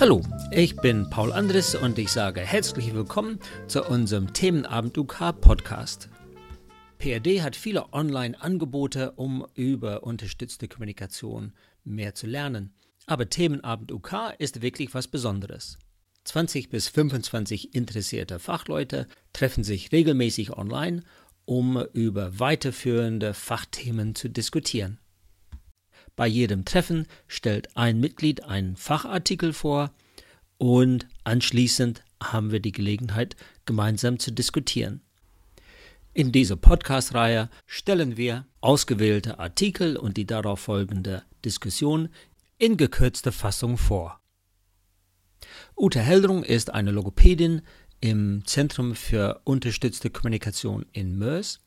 Hallo, ich bin Paul Andres und ich sage herzlich willkommen zu unserem Themenabend UK Podcast. PRD hat viele Online-Angebote, um über unterstützte Kommunikation mehr zu lernen. Aber Themenabend UK ist wirklich was Besonderes. 20 bis 25 interessierte Fachleute treffen sich regelmäßig online, um über weiterführende Fachthemen zu diskutieren. Bei jedem Treffen stellt ein Mitglied einen Fachartikel vor und anschließend haben wir die Gelegenheit, gemeinsam zu diskutieren. In dieser Podcast-Reihe stellen wir ausgewählte Artikel und die darauf folgende Diskussion in gekürzter Fassung vor. Ute Heldrung ist eine Logopädin im Zentrum für unterstützte Kommunikation in Mörs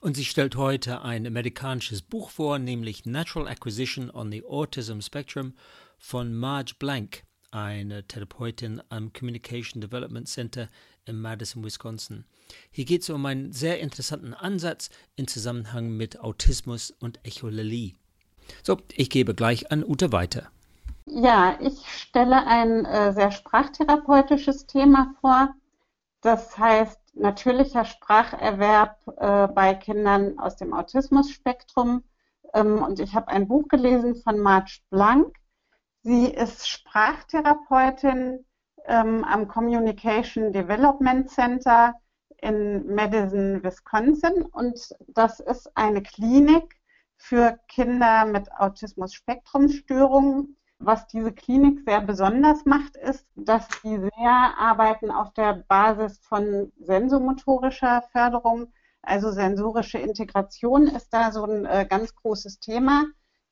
und sie stellt heute ein amerikanisches Buch vor, nämlich Natural Acquisition on the Autism Spectrum von Marge Blank, eine Therapeutin am Communication Development Center in Madison, Wisconsin. Hier geht es um einen sehr interessanten Ansatz im Zusammenhang mit Autismus und Echolalie. So, ich gebe gleich an Ute weiter. Ja, ich stelle ein äh, sehr sprachtherapeutisches Thema vor. Das heißt natürlicher Spracherwerb äh, bei Kindern aus dem Autismusspektrum. Ähm, und ich habe ein Buch gelesen von Marge Blank. Sie ist Sprachtherapeutin ähm, am Communication Development Center in Madison, Wisconsin. Und das ist eine Klinik für Kinder mit Autismus-Spektrum-Störungen was diese Klinik sehr besonders macht, ist, dass sie sehr arbeiten auf der Basis von sensomotorischer Förderung. Also sensorische Integration ist da so ein äh, ganz großes Thema.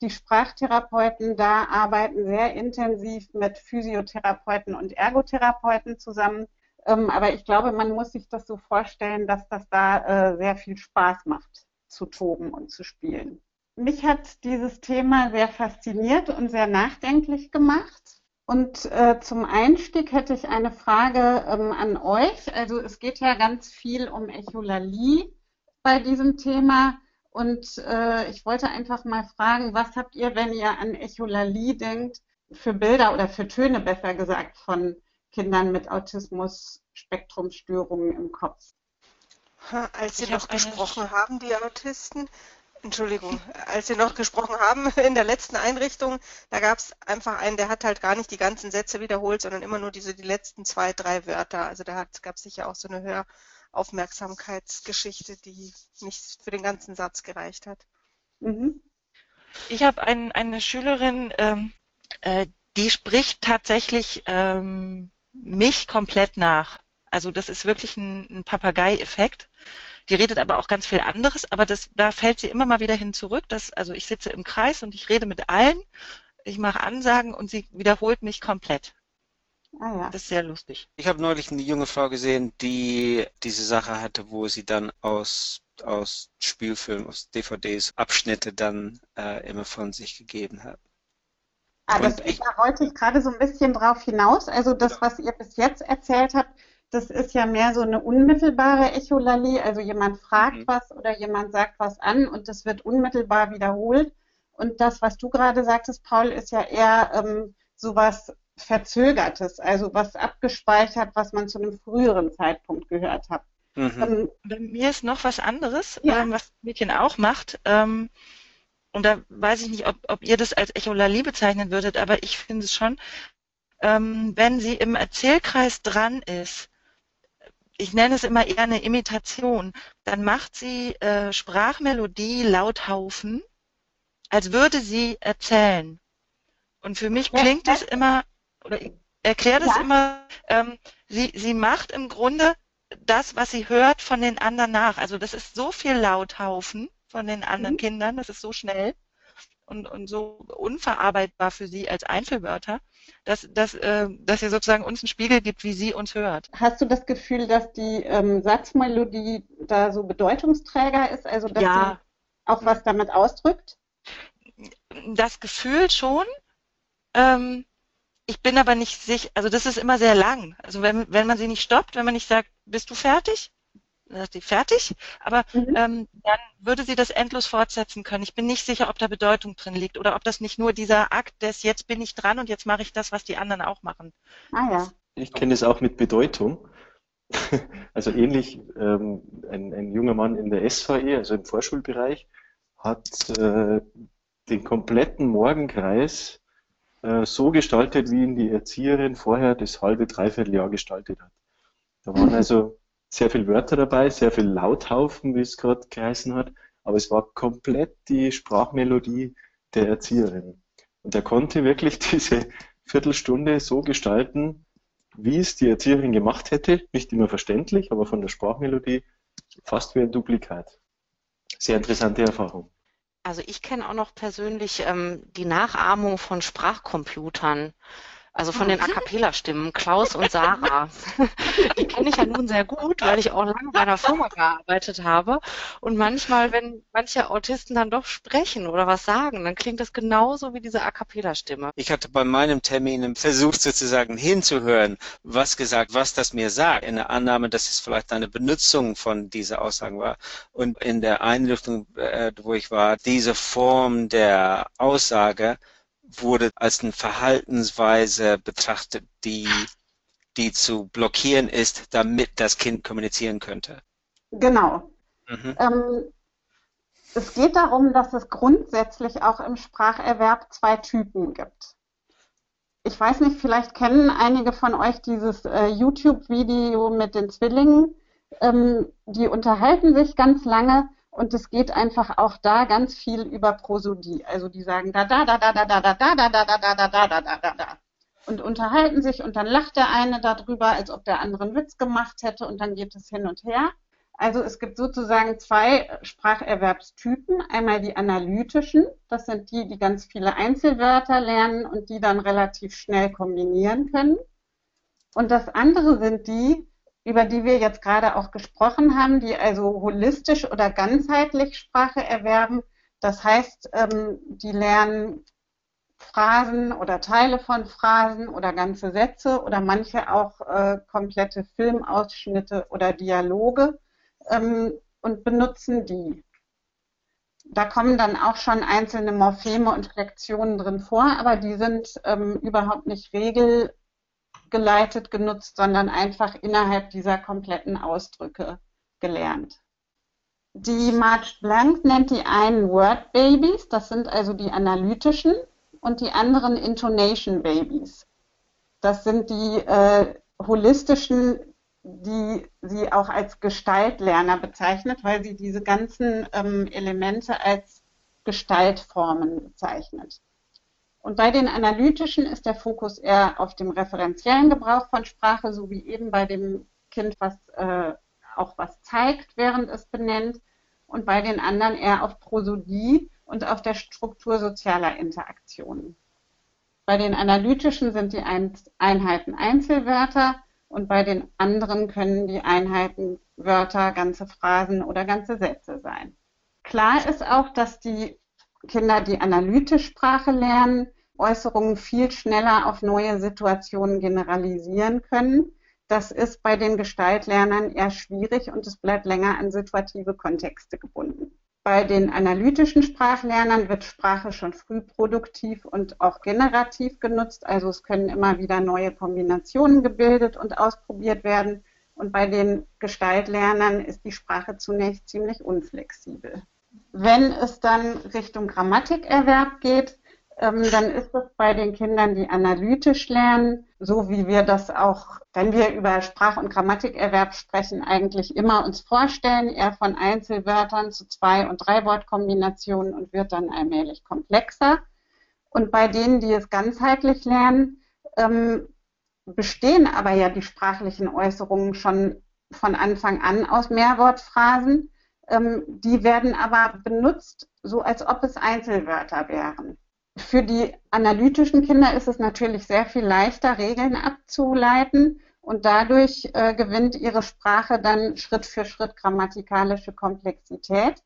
Die Sprachtherapeuten da arbeiten sehr intensiv mit Physiotherapeuten und Ergotherapeuten zusammen. Ähm, aber ich glaube, man muss sich das so vorstellen, dass das da äh, sehr viel Spaß macht, zu toben und zu spielen mich hat dieses Thema sehr fasziniert und sehr nachdenklich gemacht. Und äh, zum Einstieg hätte ich eine Frage ähm, an euch. Also es geht ja ganz viel um Echolalie bei diesem Thema. Und äh, ich wollte einfach mal fragen, was habt ihr, wenn ihr an Echolalie denkt, für Bilder oder für Töne besser gesagt von Kindern mit Autismus-Spektrumstörungen im Kopf? Als Sie noch gesprochen haben, die Autisten, Entschuldigung, als wir noch gesprochen haben in der letzten Einrichtung, da gab es einfach einen, der hat halt gar nicht die ganzen Sätze wiederholt, sondern immer nur diese die letzten zwei, drei Wörter. Also da gab es sicher auch so eine Höraufmerksamkeitsgeschichte, die nicht für den ganzen Satz gereicht hat. Mhm. Ich habe ein, eine Schülerin, ähm, äh, die spricht tatsächlich ähm, mich komplett nach. Also das ist wirklich ein, ein Papagei-Effekt. Die redet aber auch ganz viel anderes, aber das, da fällt sie immer mal wieder hin zurück. Dass, also ich sitze im Kreis und ich rede mit allen, ich mache Ansagen und sie wiederholt mich komplett. Ah, ja. Das ist sehr lustig. Ich habe neulich eine junge Frau gesehen, die diese Sache hatte, wo sie dann aus, aus Spielfilmen, aus DVDs Abschnitte dann äh, immer von sich gegeben hat. Ah, das, ich, da wollte ich gerade so ein bisschen drauf hinaus. Also das, was ihr bis jetzt erzählt habt, das ist ja mehr so eine unmittelbare Echolalie. Also jemand fragt mhm. was oder jemand sagt was an und das wird unmittelbar wiederholt. Und das, was du gerade sagtest, Paul, ist ja eher ähm, sowas Verzögertes, also was abgespeichert, was man zu einem früheren Zeitpunkt gehört hat. Mhm. Ähm, Bei mir ist noch was anderes, ja. ähm, was das Mädchen auch macht. Ähm, und da weiß ich nicht, ob, ob ihr das als Echolalie bezeichnen würdet, aber ich finde es schon, ähm, wenn sie im Erzählkreis dran ist ich nenne es immer eher eine Imitation, dann macht sie äh, Sprachmelodie Lauthaufen, als würde sie erzählen. Und für mich klingt es immer, oder ich erkläre das ja. immer, ähm, sie, sie macht im Grunde das, was sie hört von den anderen nach. Also das ist so viel Lauthaufen von den anderen mhm. Kindern, das ist so schnell und, und so unverarbeitbar für sie als Einzelwörter, dass, dass, äh, dass ihr sozusagen uns einen Spiegel gibt, wie sie uns hört. Hast du das Gefühl, dass die ähm, Satzmelodie da so Bedeutungsträger ist, also dass ja. sie auch was damit ausdrückt? Das Gefühl schon. Ähm, ich bin aber nicht sicher, also das ist immer sehr lang. Also wenn, wenn man sie nicht stoppt, wenn man nicht sagt, bist du fertig? Dann sagt sie fertig, aber mhm. ähm, dann würde sie das endlos fortsetzen können. Ich bin nicht sicher, ob da Bedeutung drin liegt oder ob das nicht nur dieser Akt des jetzt bin ich dran und jetzt mache ich das, was die anderen auch machen. Ah ja. Ich kenne es auch mit Bedeutung. Also ähnlich, ähm, ein, ein junger Mann in der SVE, also im Vorschulbereich, hat äh, den kompletten Morgenkreis äh, so gestaltet, wie ihn die Erzieherin vorher das halbe, dreiviertel Jahr gestaltet hat. Da waren also sehr viele Wörter dabei, sehr viel Lauthaufen, wie es gerade geheißen hat, aber es war komplett die Sprachmelodie der Erzieherin. Und er konnte wirklich diese Viertelstunde so gestalten, wie es die Erzieherin gemacht hätte. Nicht immer verständlich, aber von der Sprachmelodie fast wie ein Duplikat. Sehr interessante Erfahrung. Also ich kenne auch noch persönlich ähm, die Nachahmung von Sprachcomputern. Also von den A Cappella-Stimmen, Klaus und Sarah. die kenne ich ja nun sehr gut, weil ich auch lange bei einer Firma gearbeitet habe. Und manchmal, wenn manche Autisten dann doch sprechen oder was sagen, dann klingt das genauso wie diese A Cappella-Stimme. Ich hatte bei meinem Termin versucht sozusagen hinzuhören, was gesagt, was das mir sagt, in der Annahme, dass es vielleicht eine Benutzung von dieser Aussagen war. Und in der Einrichtung, äh, wo ich war, diese Form der Aussage wurde als eine Verhaltensweise betrachtet, die, die zu blockieren ist, damit das Kind kommunizieren könnte. Genau. Mhm. Ähm, es geht darum, dass es grundsätzlich auch im Spracherwerb zwei Typen gibt. Ich weiß nicht, vielleicht kennen einige von euch dieses äh, YouTube-Video mit den Zwillingen. Ähm, die unterhalten sich ganz lange und es geht einfach auch da ganz viel über Prosodie. Also die sagen da, da, da, da, da, da, da, da, da, da, da, da, da, da, da, da, da, da. Und unterhalten sich und dann lacht der eine darüber, als ob der andere einen Witz gemacht hätte und dann geht es hin und her. Also es gibt sozusagen zwei Spracherwerbstypen. Einmal die analytischen, das sind die, die ganz viele Einzelwörter lernen und die dann relativ schnell kombinieren können. Und das andere sind die, über die wir jetzt gerade auch gesprochen haben, die also holistisch oder ganzheitlich Sprache erwerben. Das heißt, ähm, die lernen Phrasen oder Teile von Phrasen oder ganze Sätze oder manche auch äh, komplette Filmausschnitte oder Dialoge ähm, und benutzen die. Da kommen dann auch schon einzelne Morpheme und Flexionen drin vor, aber die sind ähm, überhaupt nicht Regel geleitet genutzt, sondern einfach innerhalb dieser kompletten Ausdrücke gelernt. Die Marge Blank nennt die einen Word Babies, das sind also die analytischen, und die anderen Intonation Babies. Das sind die äh, holistischen, die sie auch als Gestaltlerner bezeichnet, weil sie diese ganzen ähm, Elemente als Gestaltformen bezeichnet. Und bei den analytischen ist der Fokus eher auf dem referenziellen Gebrauch von Sprache, so wie eben bei dem Kind, was äh, auch was zeigt, während es benennt. Und bei den anderen eher auf Prosodie und auf der Struktur sozialer Interaktionen. Bei den analytischen sind die Einheiten Einzelwörter und bei den anderen können die Einheiten Wörter, ganze Phrasen oder ganze Sätze sein. Klar ist auch, dass die Kinder, die analytisch Sprache lernen, Äußerungen viel schneller auf neue Situationen generalisieren können. Das ist bei den Gestaltlernern eher schwierig und es bleibt länger an situative Kontexte gebunden. Bei den analytischen Sprachlernern wird Sprache schon früh produktiv und auch generativ genutzt. Also es können immer wieder neue Kombinationen gebildet und ausprobiert werden. Und bei den Gestaltlernern ist die Sprache zunächst ziemlich unflexibel. Wenn es dann Richtung Grammatikerwerb geht, ähm, dann ist es bei den Kindern, die analytisch lernen, so wie wir das auch, wenn wir über Sprach- und Grammatikerwerb sprechen, eigentlich immer uns vorstellen, eher von Einzelwörtern zu Zwei- und Drei-Wort-Kombinationen und wird dann allmählich komplexer. Und bei denen, die es ganzheitlich lernen, ähm, bestehen aber ja die sprachlichen Äußerungen schon von Anfang an aus Mehrwortphrasen. Ähm, die werden aber benutzt, so als ob es Einzelwörter wären. Für die analytischen Kinder ist es natürlich sehr viel leichter, Regeln abzuleiten und dadurch äh, gewinnt ihre Sprache dann Schritt für Schritt grammatikalische Komplexität.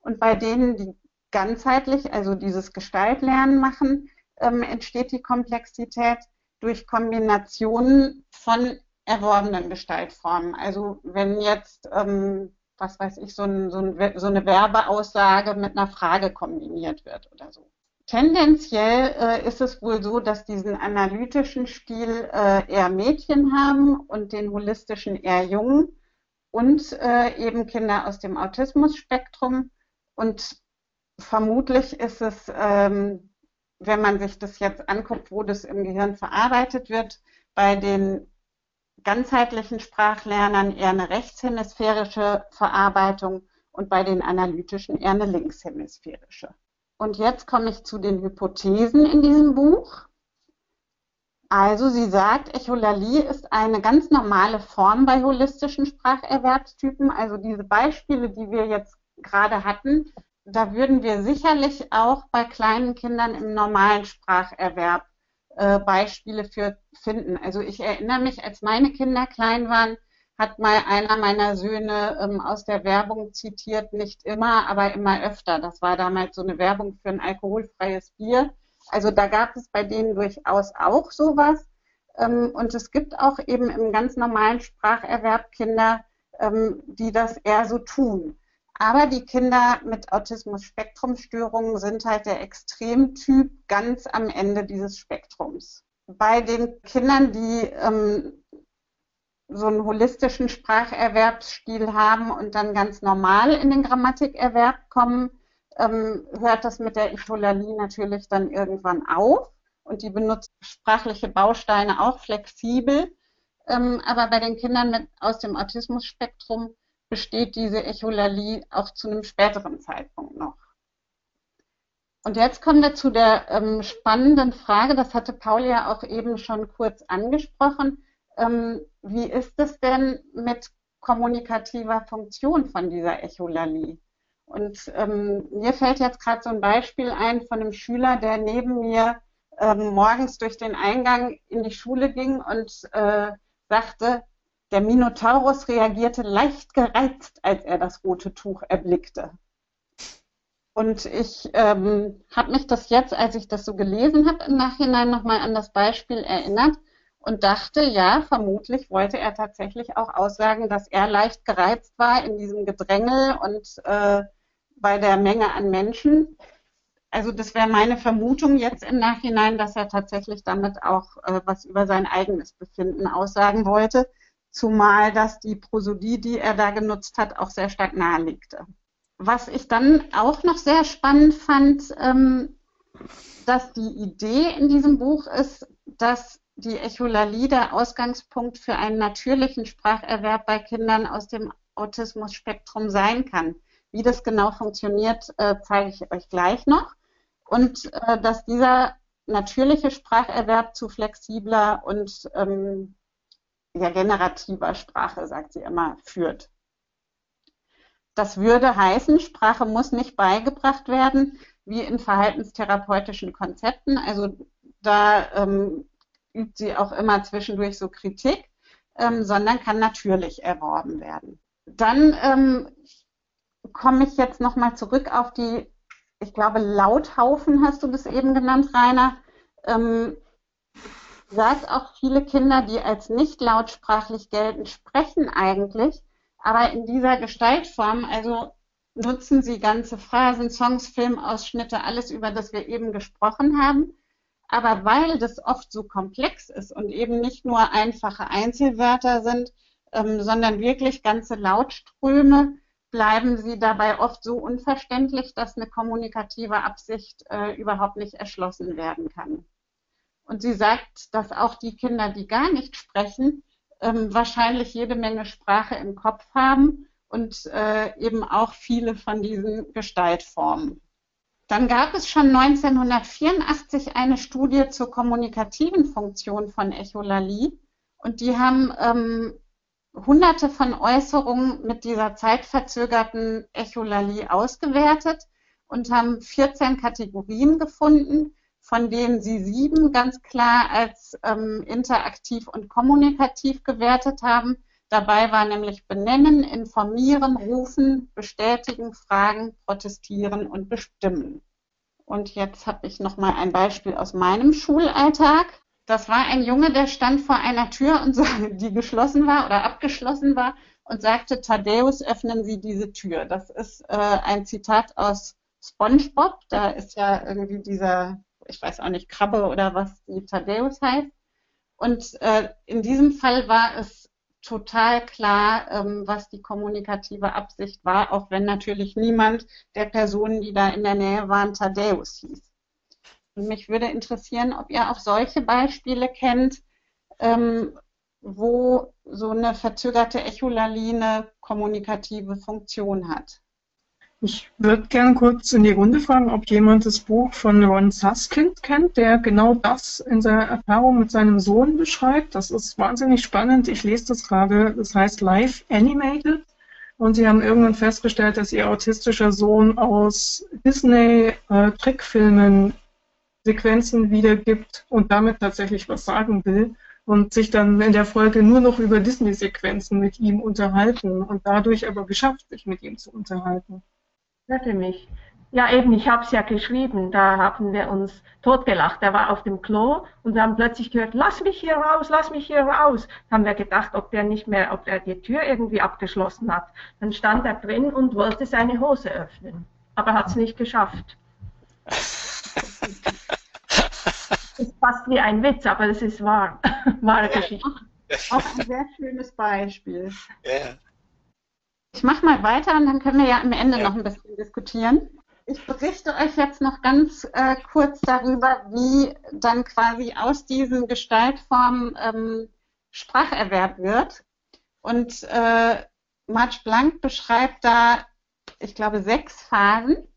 Und bei denen, die ganzheitlich, also dieses Gestaltlernen machen, ähm, entsteht die Komplexität, durch Kombinationen von erworbenen Gestaltformen. Also wenn jetzt, ähm, was weiß ich, so, ein, so, ein, so, eine Werbeaussage mit einer Frage kombiniert wird oder so. Tendenziell äh, ist es wohl so, dass diesen analytischen Stil äh, eher Mädchen haben und den holistischen eher Jungen und äh, eben Kinder aus dem Autismus-Spektrum. Und vermutlich ist es, ähm, wenn man sich das jetzt anguckt, wo das im Gehirn verarbeitet wird, bei den ganzheitlichen Sprachlernern eher eine rechtshemisphärische Verarbeitung und bei den analytischen eher eine linkshemisphärische. Und jetzt komme ich zu den Hypothesen in diesem Buch. Also sie sagt, Echolalie ist eine ganz normale Form bei holistischen Spracherwerbstypen. Also diese Beispiele, die wir jetzt gerade hatten, da würden wir sicherlich auch bei kleinen Kindern im normalen Spracherwerb äh, Beispiele für finden. Also ich erinnere mich, als meine Kinder klein waren, hat mal einer meiner Söhne ähm, aus der Werbung zitiert, nicht immer, aber immer öfter. Das war damals so eine Werbung für ein alkoholfreies Bier. Also da gab es bei denen durchaus auch sowas. Ähm, und es gibt auch eben im ganz normalen Spracherwerb Kinder, ähm, die das eher so tun. Aber die Kinder mit Autismus-Spektrum-Störungen sind halt der Extremtyp ganz am Ende dieses Spektrums. Bei den Kindern, die ähm, so einen holistischen Spracherwerbsstil haben und dann ganz normal in den Grammatikerwerb kommen, ähm, hört das mit der Echolalie natürlich dann irgendwann auf und die benutzt sprachliche Bausteine auch flexibel. Ähm, aber bei den Kindern mit, aus dem Autismus-Spektrum besteht diese Echolalie auch zu einem späteren Zeitpunkt noch. Und jetzt kommen wir zu der ähm, spannenden Frage, das hatte Paul ja auch eben schon kurz angesprochen. Ähm, wie ist es denn mit kommunikativer Funktion von dieser Echolalie? Und ähm, mir fällt jetzt gerade so ein Beispiel ein von einem Schüler, der neben mir ähm, morgens durch den Eingang in die Schule ging und äh, sagte, der Minotaurus reagierte leicht gereizt, als er das rote Tuch erblickte. Und ich ähm, habe mich das jetzt, als ich das so gelesen habe, im Nachhinein nochmal an das Beispiel erinnert und dachte, ja, vermutlich wollte er tatsächlich auch aussagen, dass er leicht gereizt war in diesem Gedrängel und äh, bei der Menge an Menschen. Also das wäre meine Vermutung jetzt im Nachhinein, dass er tatsächlich damit auch äh, was über sein eigenes Befinden aussagen wollte zumal das die Prosodie, die er da genutzt hat, auch sehr stark nahelegte. Was ich dann auch noch sehr spannend fand, ähm, dass die Idee in diesem Buch ist, dass die Echolalie der Ausgangspunkt für einen natürlichen Spracherwerb bei Kindern aus dem Autismus-Spektrum sein kann. Wie das genau funktioniert, äh, zeige ich euch gleich noch. Und äh, dass dieser natürliche Spracherwerb zu flexibler und ähm, ja, generativer Sprache, sagt sie immer, führt. Das würde heißen, Sprache muss nicht beigebracht werden, wie in verhaltenstherapeutischen Konzepten. Also da ähm, übt sie auch immer zwischendurch so Kritik, ähm, sondern kann natürlich erworben werden. Dann ähm, komme ich jetzt nochmal zurück auf die, ich glaube, Lauthaufen hast du das eben genannt, Rainer. Ähm, sagt auch viele Kinder, die als nicht lautsprachlich gelten, sprechen eigentlich, aber in dieser Gestaltform, also nutzen sie ganze Phrasen, Songs, Filmausschnitte, alles, über das wir eben gesprochen haben. Aber weil das oft so komplex ist und eben nicht nur einfache Einzelwörter sind, ähm, sondern wirklich ganze Lautströme, bleiben sie dabei oft so unverständlich, dass eine kommunikative Absicht äh, überhaupt nicht erschlossen werden kann. Und sie sagt, dass auch die Kinder, die gar nicht sprechen, ähm, wahrscheinlich jede Menge Sprache im Kopf haben und äh, eben auch viele von diesen Gestaltformen. Dann gab es schon 1984 eine Studie zur kommunikativen Funktion von Echolalie und die haben ähm, hunderte von Äußerungen mit dieser zeitverzögerten Echolalie ausgewertet und haben 14 Kategorien gefunden, von denen sie sieben ganz klar als ähm, interaktiv und kommunikativ gewertet haben. Dabei war nämlich benennen, informieren, rufen, bestätigen, fragen, protestieren und bestimmen. Und jetzt habe ich noch mal ein Beispiel aus meinem Schulalltag. Das war ein Junge, der stand vor einer Tür, und die geschlossen war oder abgeschlossen war und sagte, Thaddeus, öffnen Sie diese Tür. Das ist äh, ein Zitat aus SpongeBob. Da ist ja irgendwie dieser, ich weiß auch nicht, Krabbe oder was die Thaddeus heißt. Und äh, in diesem Fall war es total klar, ähm, was die kommunikative Absicht war, auch wenn natürlich niemand der Personen, die da in der Nähe waren, Thaddeus hieß. Und mich würde interessieren, ob ihr auch solche Beispiele kennt, ähm, wo so eine verzögerte Echolaline kommunikative Funktion hat. Ich würde gerne kurz in die Runde fragen, ob jemand das Buch von Ron Suskind kennt, der genau das in seiner Erfahrung mit seinem Sohn beschreibt. Das ist wahnsinnig spannend. Ich lese das gerade. Das heißt Live Animated. Und sie haben irgendwann festgestellt, dass ihr autistischer Sohn aus Disney-Trickfilmen äh, Sequenzen wiedergibt und damit tatsächlich was sagen will und sich dann in der Folge nur noch über Disney-Sequenzen mit ihm unterhalten und dadurch aber geschafft, sich mit ihm zu unterhalten. Hörte mich. Ja, eben, ich habe es ja geschrieben. Da haben wir uns totgelacht. Er war auf dem Klo und wir haben plötzlich gehört, lass mich hier raus, lass mich hier raus. Da haben wir gedacht, ob der nicht mehr, ob er die Tür irgendwie abgeschlossen hat. Dann stand er drin und wollte seine Hose öffnen. Aber hat es nicht geschafft. ist fast wie ein Witz, aber es ist wahr. Wahre Geschichte. Auch ein sehr schönes Beispiel. Ja. Ich mache mal weiter und dann können wir ja am Ende ja. noch ein bisschen diskutieren. Ich berichte euch jetzt noch ganz äh, kurz darüber, wie dann quasi aus diesen Gestaltformen ähm, Spracherwerb wird. Und äh, March Blank beschreibt da, ich glaube, sechs Phasen.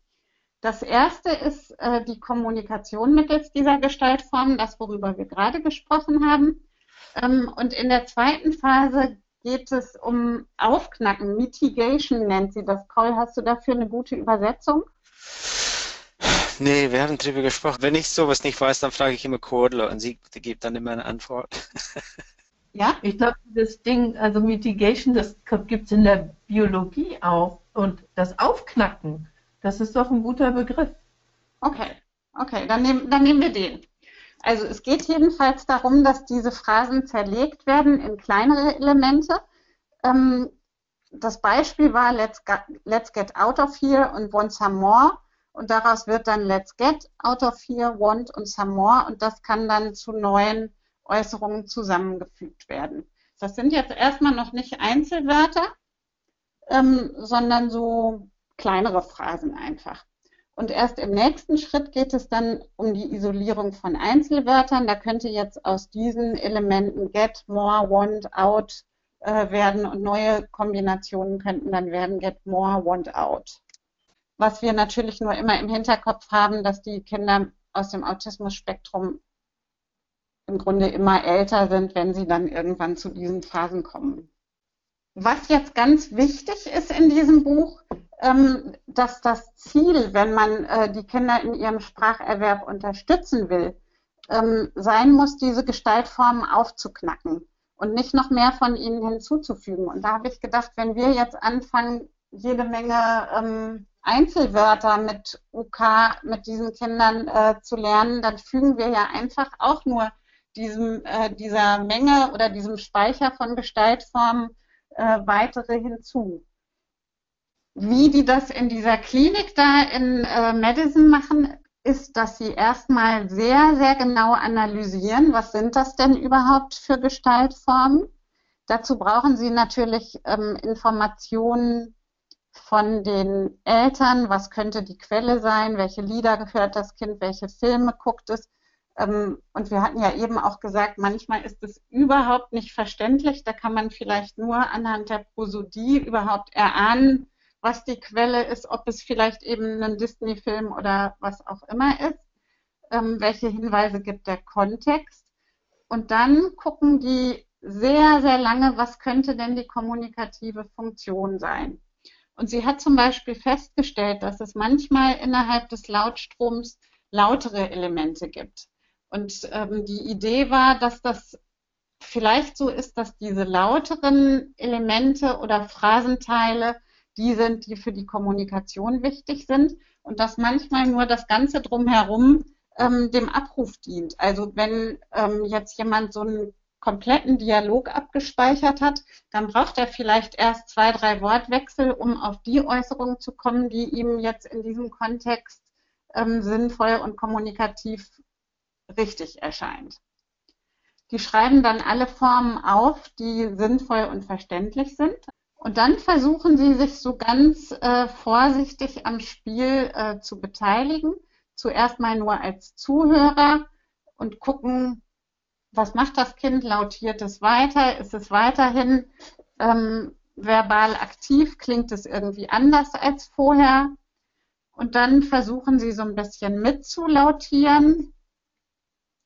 Das erste ist äh, die Kommunikation mittels dieser Gestaltformen, das, worüber wir gerade gesprochen haben. Ähm, und in der zweiten Phase geht es um Aufknacken. Mitigation nennt sie das. Paul, hast du dafür eine gute Übersetzung? Nee, wir haben drüber gesprochen. Wenn ich sowas nicht weiß, dann frage ich immer Cordler und sie gibt dann immer eine Antwort. Ja? Ich glaube, das Ding, also Mitigation, das gibt es in der Biologie auch. Und das Aufknacken, das ist doch ein guter Begriff. Okay, okay, dann, nehm, dann nehmen wir den. Also es geht jedenfalls darum, dass diese Phrasen zerlegt werden in kleinere Elemente. Ähm, das Beispiel war let's, let's get out of here und want some more. Und daraus wird dann let's get out of here, want und some more. Und das kann dann zu neuen Äußerungen zusammengefügt werden. Das sind jetzt erstmal noch nicht Einzelwörter, ähm, sondern so kleinere Phrasen einfach. Und erst im nächsten Schritt geht es dann um die Isolierung von Einzelwörtern. Da könnte jetzt aus diesen Elementen get, more, want, out äh, werden und neue Kombinationen könnten dann werden get, more, want, out. Was wir natürlich nur immer im Hinterkopf haben, dass die Kinder aus dem Autismus-Spektrum im Grunde immer älter sind, wenn sie dann irgendwann zu diesen Phasen kommen. Was jetzt ganz wichtig ist in diesem Buch, dass das Ziel, wenn man äh, die Kinder in ihrem Spracherwerb unterstützen will, ähm, sein muss, diese Gestaltformen aufzuknacken und nicht noch mehr von ihnen hinzuzufügen. Und da habe ich gedacht, wenn wir jetzt anfangen, jede Menge ähm, Einzelwörter mit UK, mit diesen Kindern äh, zu lernen, dann fügen wir ja einfach auch nur diesem, äh, dieser Menge oder diesem Speicher von Gestaltformen weitere hinzu. Wie die das in dieser Klinik da in äh, Madison machen, ist, dass sie erstmal sehr, sehr genau analysieren, was sind das denn überhaupt für Gestaltformen. Dazu brauchen sie natürlich ähm, Informationen von den Eltern, was könnte die Quelle sein, welche Lieder hört das Kind, welche Filme guckt es. Ähm, und wir hatten ja eben auch gesagt, manchmal ist es überhaupt nicht verständlich. Da kann man vielleicht nur anhand der Prosodie überhaupt erahnen, was die Quelle ist, ob es vielleicht eben ein Disney-Film oder was auch immer ist, ähm, welche Hinweise gibt der Kontext. Und dann gucken die sehr, sehr lange, was könnte denn die kommunikative Funktion sein. Und sie hat zum Beispiel festgestellt, dass es manchmal innerhalb des Lautstroms lautere Elemente gibt. Und ähm, die Idee war, dass das vielleicht so ist, dass diese lauteren Elemente oder Phrasenteile die sind, die für die Kommunikation wichtig sind und dass manchmal nur das Ganze drumherum ähm, dem Abruf dient. Also wenn ähm, jetzt jemand so einen kompletten Dialog abgespeichert hat, dann braucht er vielleicht erst zwei, drei Wortwechsel, um auf die Äußerung zu kommen, die ihm jetzt in diesem Kontext ähm, sinnvoll und kommunikativ richtig erscheint. Die schreiben dann alle Formen auf, die sinnvoll und verständlich sind. Und dann versuchen sie sich so ganz äh, vorsichtig am Spiel äh, zu beteiligen. Zuerst mal nur als Zuhörer und gucken, was macht das Kind? Lautiert es weiter? Ist es weiterhin ähm, verbal aktiv? Klingt es irgendwie anders als vorher? Und dann versuchen sie so ein bisschen mitzulautieren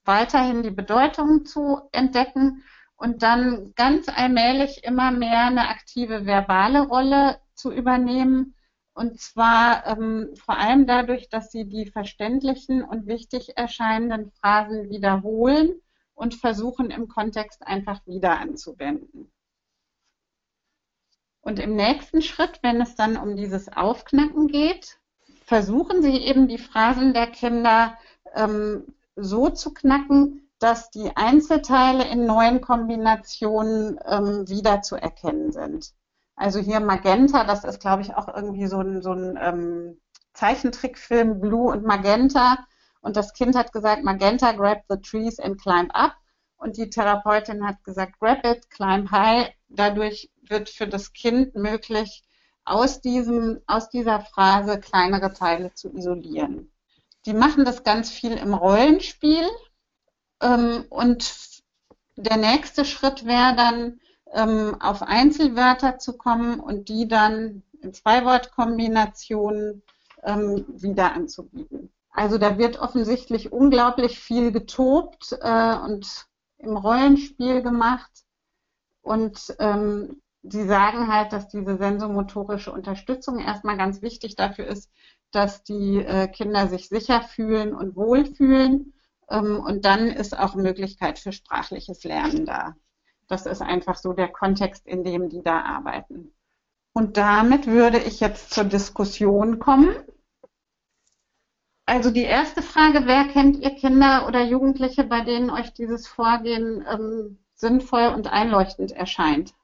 weiterhin die Bedeutung zu entdecken und dann ganz allmählich immer mehr eine aktive verbale Rolle zu übernehmen. Und zwar ähm, vor allem dadurch, dass sie die verständlichen und wichtig erscheinenden Phrasen wiederholen und versuchen im Kontext einfach wieder anzuwenden. Und im nächsten Schritt, wenn es dann um dieses Aufknacken geht, versuchen sie eben die Phrasen der Kinder ähm, so zu knacken, dass die Einzelteile in neuen Kombinationen ähm, wiederzuerkennen sind. Also hier Magenta, das ist, glaube ich, auch irgendwie so ein, so ein ähm, Zeichentrickfilm, Blue und Magenta. Und das Kind hat gesagt, Magenta, grab the trees and climb up. Und die Therapeutin hat gesagt, grab it, climb high. Dadurch wird für das Kind möglich, aus, diesem, aus dieser Phrase kleinere Teile zu isolieren. Die machen das ganz viel im Rollenspiel. Ähm, und der nächste Schritt wäre dann, ähm, auf Einzelwörter zu kommen und die dann in Zwei-Wort-Kombinationen ähm, wieder anzubieten. Also da wird offensichtlich unglaublich viel getobt äh, und im Rollenspiel gemacht. Und ähm, sie sagen halt, dass diese sensomotorische Unterstützung erstmal ganz wichtig dafür ist, dass die äh, Kinder sich sicher fühlen und wohlfühlen. Ähm, und dann ist auch Möglichkeit für sprachliches Lernen da. Das ist einfach so der Kontext, in dem die da arbeiten. Und damit würde ich jetzt zur Diskussion kommen. Also die erste Frage, wer kennt ihr Kinder oder Jugendliche, bei denen euch dieses Vorgehen ähm, sinnvoll und einleuchtend erscheint?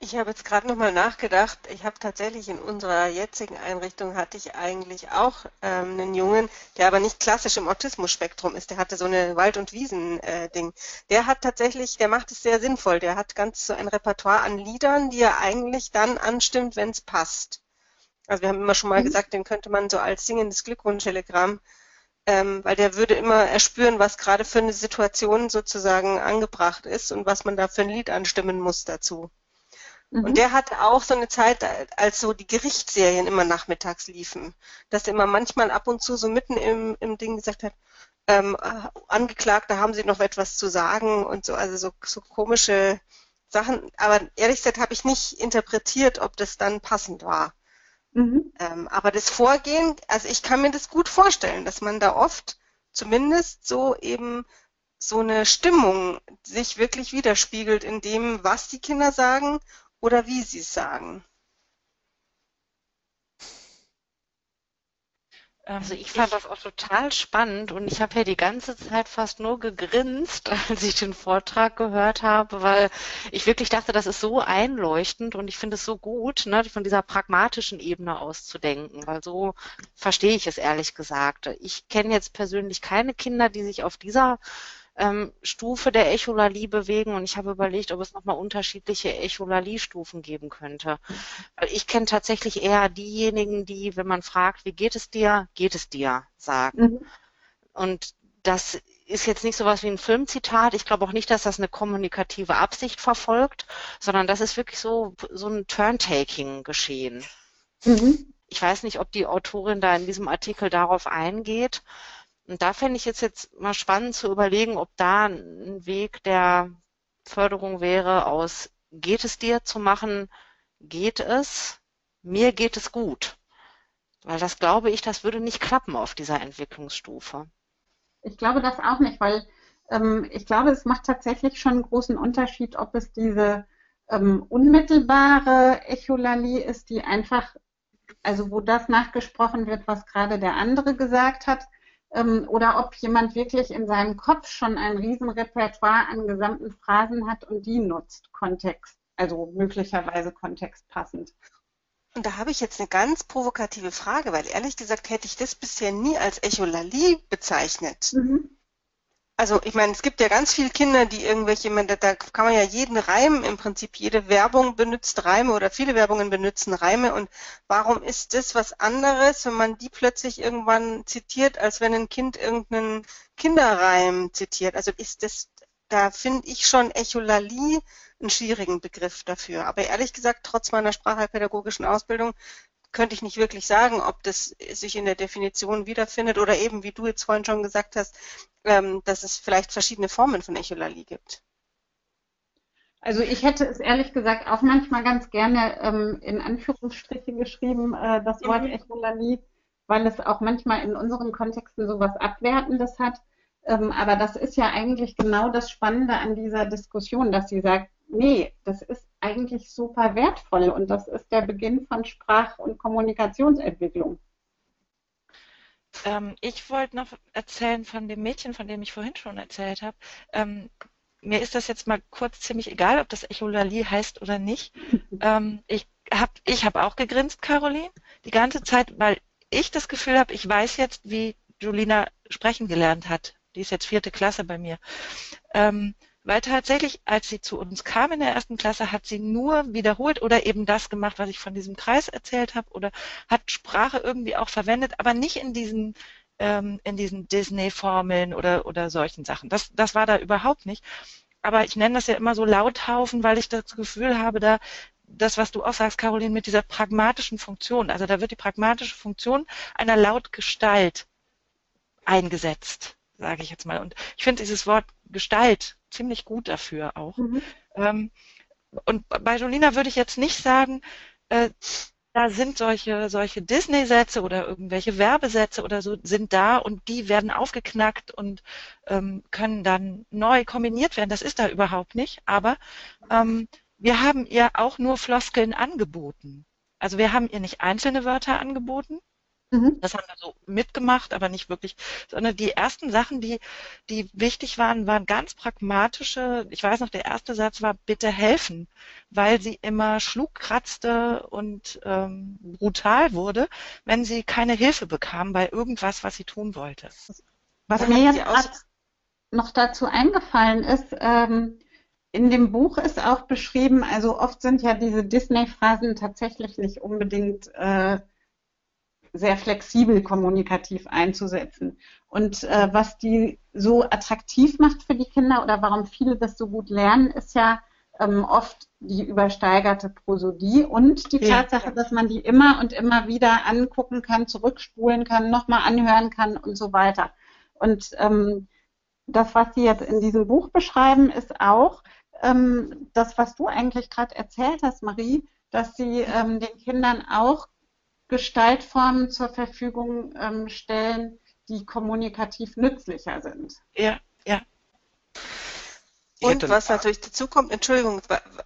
Ich habe jetzt gerade nochmal nachgedacht. Ich habe tatsächlich in unserer jetzigen Einrichtung hatte ich eigentlich auch ähm, einen Jungen, der aber nicht klassisch im Autismus-Spektrum ist. Der hatte so eine Wald- und Wiesen-Ding. Äh, der hat tatsächlich, der macht es sehr sinnvoll. Der hat ganz so ein Repertoire an Liedern, die er eigentlich dann anstimmt, wenn es passt. Also wir haben immer schon mal mhm. gesagt, den könnte man so als singendes Glückwunsch-Telegramm ähm, weil der würde immer erspüren, was gerade für eine Situation sozusagen angebracht ist und was man da für ein Lied anstimmen muss dazu. Mhm. Und der hatte auch so eine Zeit, als so die Gerichtsserien immer nachmittags liefen, dass er immer manchmal ab und zu so mitten im, im Ding gesagt hat, ähm, Angeklagte haben sie noch etwas zu sagen und so, also so, so komische Sachen. Aber ehrlich gesagt habe ich nicht interpretiert, ob das dann passend war. Mhm. Ähm, aber das Vorgehen, also ich kann mir das gut vorstellen, dass man da oft zumindest so eben so eine Stimmung sich wirklich widerspiegelt in dem, was die Kinder sagen oder wie Sie es sagen. Also ich fand das auch total spannend und ich habe ja die ganze Zeit fast nur gegrinst, als ich den Vortrag gehört habe, weil ich wirklich dachte, das ist so einleuchtend und ich finde es so gut, ne, von dieser pragmatischen Ebene auszudenken, weil so verstehe ich es ehrlich gesagt. Ich kenne jetzt persönlich keine Kinder, die sich auf dieser ähm, Stufe der Echolalie bewegen und ich habe überlegt, ob es nochmal unterschiedliche Echolalie-Stufen geben könnte. Weil ich kenne tatsächlich eher diejenigen, die, wenn man fragt, wie geht es dir, geht es dir, sagen. Mhm. Und das ist jetzt nicht so was wie ein Filmzitat. Ich glaube auch nicht, dass das eine kommunikative Absicht verfolgt, sondern das ist wirklich so, so ein Turntaking geschehen. Mhm. Ich weiß nicht, ob die Autorin da in diesem Artikel darauf eingeht. Und da fände ich jetzt, jetzt mal spannend zu überlegen, ob da ein Weg der Förderung wäre, aus geht es dir zu machen, geht es, mir geht es gut. Weil das glaube ich, das würde nicht klappen auf dieser Entwicklungsstufe. Ich glaube das auch nicht, weil ähm, ich glaube, es macht tatsächlich schon einen großen Unterschied, ob es diese ähm, unmittelbare Echolalie ist, die einfach, also wo das nachgesprochen wird, was gerade der andere gesagt hat, ähm, oder ob jemand wirklich in seinem Kopf schon ein Riesenrepertoire an gesamten Phrasen hat und die nutzt, Kontext, also möglicherweise kontextpassend. Und da habe ich jetzt eine ganz provokative Frage, weil ehrlich gesagt hätte ich das bisher nie als Echolali bezeichnet. Mhm. Also ich meine, es gibt ja ganz viele Kinder, die irgendwelche, da kann man ja jeden Reim, im Prinzip jede Werbung benutzt Reime oder viele Werbungen benutzen Reime. Und warum ist das was anderes, wenn man die plötzlich irgendwann zitiert, als wenn ein Kind irgendeinen Kinderreim zitiert? Also ist das, da finde ich schon Echolali einen schwierigen Begriff dafür. Aber ehrlich gesagt, trotz meiner sprachpädagogischen Ausbildung könnte ich nicht wirklich sagen, ob das sich in der Definition wiederfindet oder eben, wie du jetzt vorhin schon gesagt hast, ähm, dass es vielleicht verschiedene Formen von Echolali gibt. Also ich hätte es ehrlich gesagt auch manchmal ganz gerne ähm, in Anführungsstriche geschrieben, äh, das Wort mhm. Echolali, weil es auch manchmal in unseren Kontexten so was Abwertendes hat. Ähm, aber das ist ja eigentlich genau das Spannende an dieser Diskussion, dass sie sagt, nee, das ist eigentlich super wertvoll und das ist der Beginn von Sprach- und Kommunikationsentwicklung. Ähm, ich wollte noch erzählen von dem Mädchen, von dem ich vorhin schon erzählt habe. Ähm, mir ist das jetzt mal kurz ziemlich egal, ob das Echolali heißt oder nicht. ähm, ich habe ich hab auch gegrinst, Caroline, die ganze Zeit, weil ich das Gefühl habe, ich weiß jetzt, wie Julina sprechen gelernt hat. Die ist jetzt vierte Klasse bei mir. Ähm, weil tatsächlich, als sie zu uns kam in der ersten Klasse, hat sie nur wiederholt oder eben das gemacht, was ich von diesem Kreis erzählt habe oder hat Sprache irgendwie auch verwendet, aber nicht in diesen ähm, in diesen Disney-Formeln oder oder solchen Sachen. Das das war da überhaupt nicht. Aber ich nenne das ja immer so Lauthaufen, weil ich das Gefühl habe, da das, was du auch sagst, Caroline, mit dieser pragmatischen Funktion. Also da wird die pragmatische Funktion einer Lautgestalt eingesetzt, sage ich jetzt mal. Und ich finde dieses Wort Gestalt ziemlich gut dafür auch. Mhm. Ähm, und bei Jolina würde ich jetzt nicht sagen, äh, da sind solche, solche Disney-Sätze oder irgendwelche Werbesätze oder so sind da und die werden aufgeknackt und ähm, können dann neu kombiniert werden. Das ist da überhaupt nicht. Aber ähm, wir haben ihr auch nur Floskeln angeboten. Also wir haben ihr nicht einzelne Wörter angeboten, Mhm. Das haben wir so mitgemacht, aber nicht wirklich, sondern die ersten Sachen, die, die wichtig waren, waren ganz pragmatische. Ich weiß noch, der erste Satz war bitte helfen, weil sie immer schlug, kratzte und ähm, brutal wurde, wenn sie keine Hilfe bekam bei irgendwas, was sie tun wollte. Was mir jetzt noch dazu eingefallen ist, ähm, in dem Buch ist auch beschrieben, also oft sind ja diese Disney-Phrasen tatsächlich nicht unbedingt äh, sehr flexibel kommunikativ einzusetzen. Und äh, was die so attraktiv macht für die Kinder oder warum viele das so gut lernen, ist ja ähm, oft die übersteigerte Prosodie und die ja. Tatsache, dass man die immer und immer wieder angucken kann, zurückspulen kann, nochmal anhören kann und so weiter. Und ähm, das, was Sie jetzt in diesem Buch beschreiben, ist auch ähm, das, was du eigentlich gerade erzählt hast, Marie, dass Sie ähm, den Kindern auch Gestaltformen zur Verfügung ähm, stellen, die kommunikativ nützlicher sind. Ja, ja. Und was natürlich dazu kommt, Entschuldigung,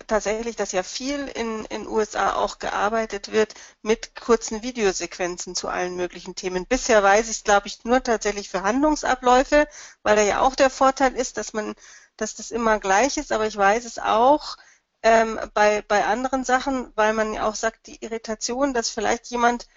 tatsächlich, dass ja viel in den USA auch gearbeitet wird mit kurzen Videosequenzen zu allen möglichen Themen. Bisher weiß ich es, glaube ich, nur tatsächlich für Handlungsabläufe, weil da ja auch der Vorteil ist, dass man, dass das immer gleich ist, aber ich weiß es auch, ähm, bei, bei anderen Sachen, weil man ja auch sagt, die Irritation, dass vielleicht jemand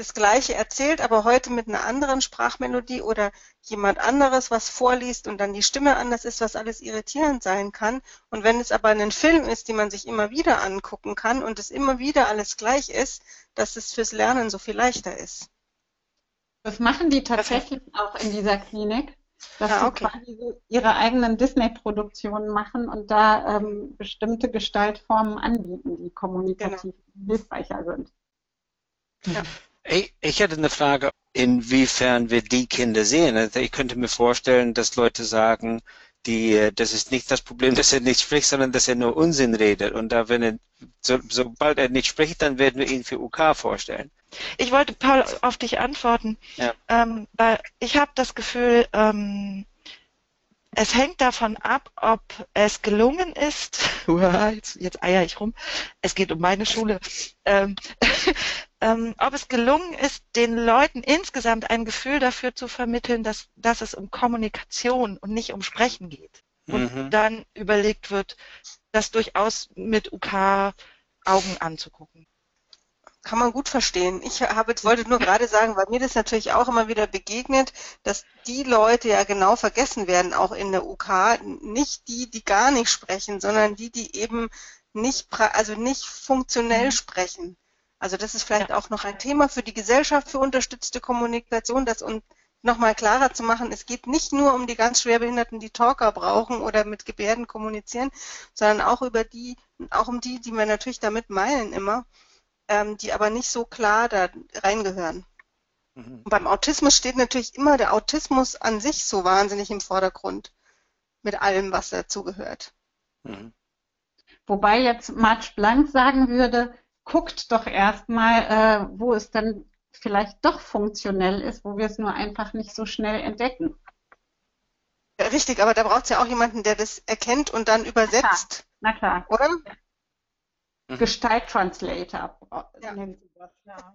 das Gleiche erzählt, aber heute mit einer anderen Sprachmelodie oder jemand anderes was vorliest und dann die Stimme anders ist, was alles irritierend sein kann. Und wenn es aber ein Film ist, den man sich immer wieder angucken kann und es immer wieder alles gleich ist, dass es fürs Lernen so viel leichter ist. Das machen die tatsächlich auch in dieser Klinik dass ah, okay. sie quasi ihre eigenen Disney-Produktionen machen und da ähm, bestimmte Gestaltformen anbieten, die kommunikativ genau. hilfreicher sind. Ja. Ich, ich hätte eine Frage, inwiefern wir die Kinder sehen. Also ich könnte mir vorstellen, dass Leute sagen, die, das ist nicht das Problem, dass er nicht spricht, sondern dass er nur Unsinn redet. Und da, wenn er, so, sobald er nicht spricht, dann werden wir ihn für UK vorstellen. Ich wollte, Paul, auf dich antworten. Ja. Ähm, weil ich habe das Gefühl, ähm, es hängt davon ab, ob es gelungen ist, jetzt, jetzt eier ich rum, es geht um meine Schule, ähm, ähm, ob es gelungen ist, den Leuten insgesamt ein Gefühl dafür zu vermitteln, dass, dass es um Kommunikation und nicht um Sprechen geht. Und mhm. dann überlegt wird, das durchaus mit UK Augen anzugucken kann man gut verstehen. Ich habe, wollte nur gerade sagen, weil mir das natürlich auch immer wieder begegnet, dass die Leute ja genau vergessen werden, auch in der UK, nicht die, die gar nicht sprechen, sondern die, die eben nicht, also nicht funktionell mhm. sprechen. Also das ist vielleicht ja. auch noch ein Thema für die Gesellschaft für unterstützte Kommunikation, das uns nochmal klarer zu machen, es geht nicht nur um die ganz Schwerbehinderten, die Talker brauchen oder mit Gebärden kommunizieren, sondern auch über die, auch um die, die wir natürlich damit meinen immer ähm, die aber nicht so klar da reingehören. Mhm. beim Autismus steht natürlich immer der Autismus an sich so wahnsinnig im Vordergrund mit allem, was dazugehört. Mhm. Wobei jetzt March Blank sagen würde, guckt doch erstmal, äh, wo es dann vielleicht doch funktionell ist, wo wir es nur einfach nicht so schnell entdecken. Richtig, aber da braucht es ja auch jemanden, der das erkennt und dann übersetzt. Na klar. Na klar. Oder? Mhm. Gestalttranslator ja. Ja.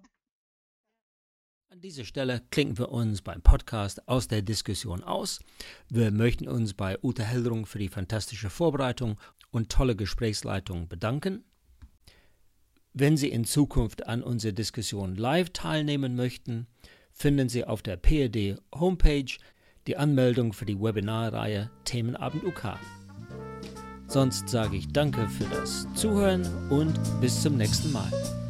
An dieser Stelle klinken wir uns beim Podcast aus der Diskussion aus. Wir möchten uns bei Ute Helderung für die fantastische Vorbereitung und tolle Gesprächsleitung bedanken. Wenn Sie in Zukunft an unserer Diskussion live teilnehmen möchten, finden Sie auf der PRD Homepage die Anmeldung für die Webinarreihe Themenabend UK. Sonst sage ich danke für das Zuhören und bis zum nächsten Mal.